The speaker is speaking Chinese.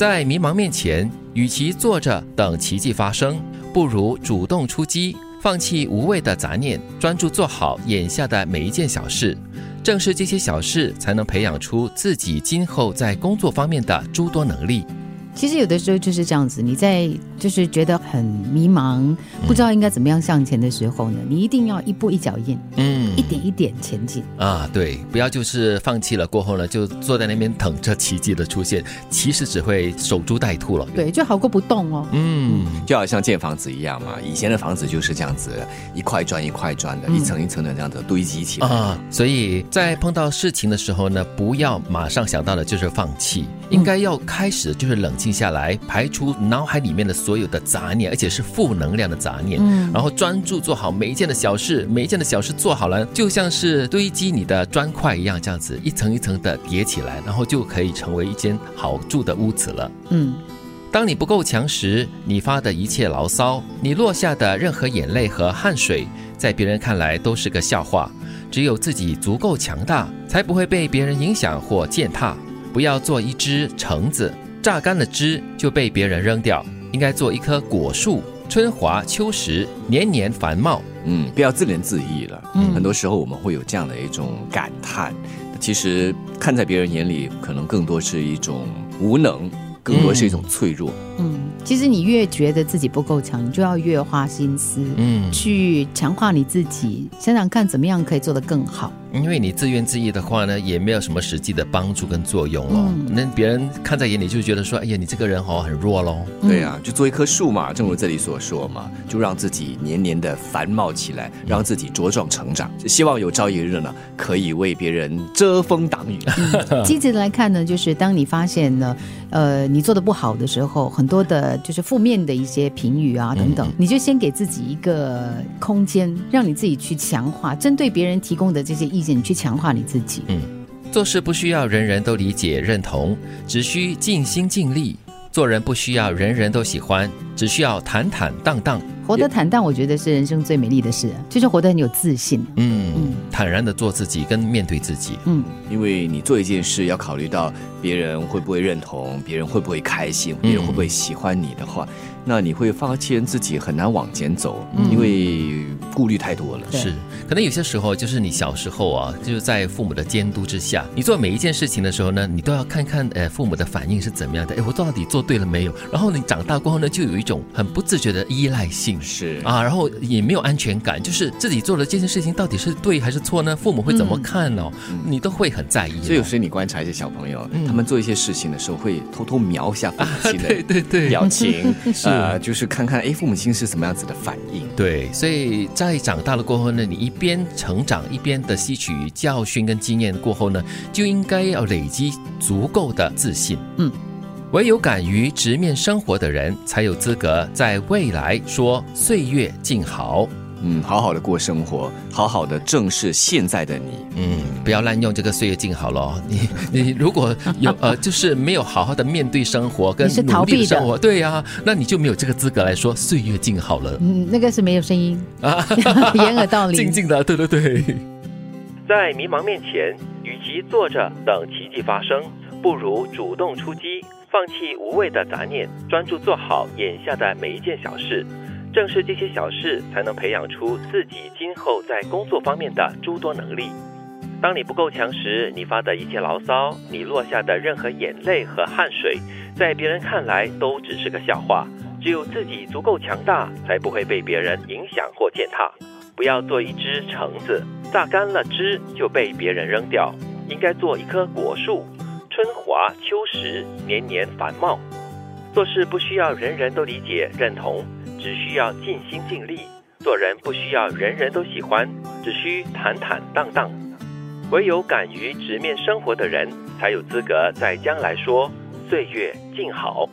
在迷茫面前，与其坐着等奇迹发生，不如主动出击，放弃无谓的杂念，专注做好眼下的每一件小事。正是这些小事，才能培养出自己今后在工作方面的诸多能力。其实有的时候就是这样子，你在就是觉得很迷茫，不知道应该怎么样向前的时候呢，你一定要一步一脚印，嗯一点一点前进。啊，对，不要就是放弃了过后呢，就坐在那边等着奇迹的出现，其实只会守株待兔了。对，就好过不动哦。嗯，就好像建房子一样嘛，以前的房子就是这样子，一块砖一块砖的，一层一层的这样子堆积起来。啊，所以在碰到事情的时候呢，不要马上想到的就是放弃，应该要开始就是冷静下来，排除脑海里面的所有的杂念，而且是负能量的杂念，嗯然后专注做好每一件的小事，每一件的小事做好了，就像是堆积你的砖块一样，这样子一层一层的叠起来，然后就可以成为一间好住的屋子了。嗯，当你不够强时，你发的一切牢骚，你落下的任何眼泪和汗水，在别人看来都是个笑话。只有自己足够强大，才不会被别人影响或践踏。不要做一只橙子，榨干了汁就被别人扔掉。应该做一棵果树，春华秋实，年年繁茂。嗯，不要自怜自艾了。嗯很多时候我们会有这样的一种感叹，其实看在别人眼里，可能更多是一种无能，更多是一种脆弱。嗯，其实你越觉得自己不够强，你就要越花心思，嗯，去强化你自己，想想看怎么样可以做得更好。因为你自怨自艾的话呢，也没有什么实际的帮助跟作用咯。嗯那别人看在眼里就觉得说，哎呀，你这个人哦很弱咯。对啊，就做一棵树嘛，正如这里所说嘛，就让自己年年的繁茂起来，让自己茁壮成长。希望有朝一日呢，可以为别人遮风挡雨。积极的来看呢，就是当你发现呢，呃，你做的不好的时候，很多的就是负面的一些评语啊等等，你就先给自己一个空间，让你自己去强化，针对别人提供的这些意你去强化你自己。嗯做事不需要人人都理解认同，只需尽心尽力；做人不需要人人都喜欢，只需要坦坦荡荡。活得坦荡，我觉得是人生最美丽的事，就是活得很有自信。嗯，嗯坦然的做自己，跟面对自己。嗯，因为你做一件事要考虑到别人会不会认同，别人会不会开心，别人会不会喜欢你的话，那你会发现自己很难往前走，因为顾虑太多了。是，可能有些时候就是你小时候啊，就是在父母的监督之下，你做每一件事情的时候呢，你都要看看呃父母的反应是怎么样的，哎，我到底做对了没有？然后你长大过后呢，就有一种很不自觉的依赖性。是啊，然后也没有安全感，就是自己做的这件事情到底是对还是错呢？父母会怎么看哦？你都会很在意哦。所以有时你观察一些小朋友，他们做一些事情的时候，会偷偷瞄一下父母亲 对的对对，表情，呃，就是看看哎父母亲是什么样子的反应。对，所以在长大了过后呢，你一边成长，一边的吸取教训跟经验过后呢，就应该要累积足够的自信。嗯，唯有敢于直面生活的人，才有资格在未来说岁月静好。嗯，好好的过生活，好好的正视现在的你。嗯，不要滥用这个岁月静好了。你你如果有 呃，就是没有好好的面对生活跟你是努逃避生活，对呀、那你就没有这个资格来说岁月静好了。嗯，那个是没有声音，啊，掩耳盗铃。静静的，对对对。在迷茫面前，与其坐着等奇迹发生，不如主动出击，放弃无谓的杂念，专注做好眼下的每一件小事。正是这些小事，才能培养出自己今后在工作方面的诸多能力。当你不够强时，你发的一切牢骚，你落下的任何眼泪和汗水，在别人看来都只是个笑话。只有自己足够强大，才不会被别人影响或践踏。不要做一只橙子，榨干了汁就被别人扔掉。应该做一棵果树，华秋实，年年繁茂。做事不需要人人都理解认同，只需要尽心尽力。做人不需要人人都喜欢，只需坦坦荡荡。唯有敢于直面生活的人，才有资格在将来说岁月静好。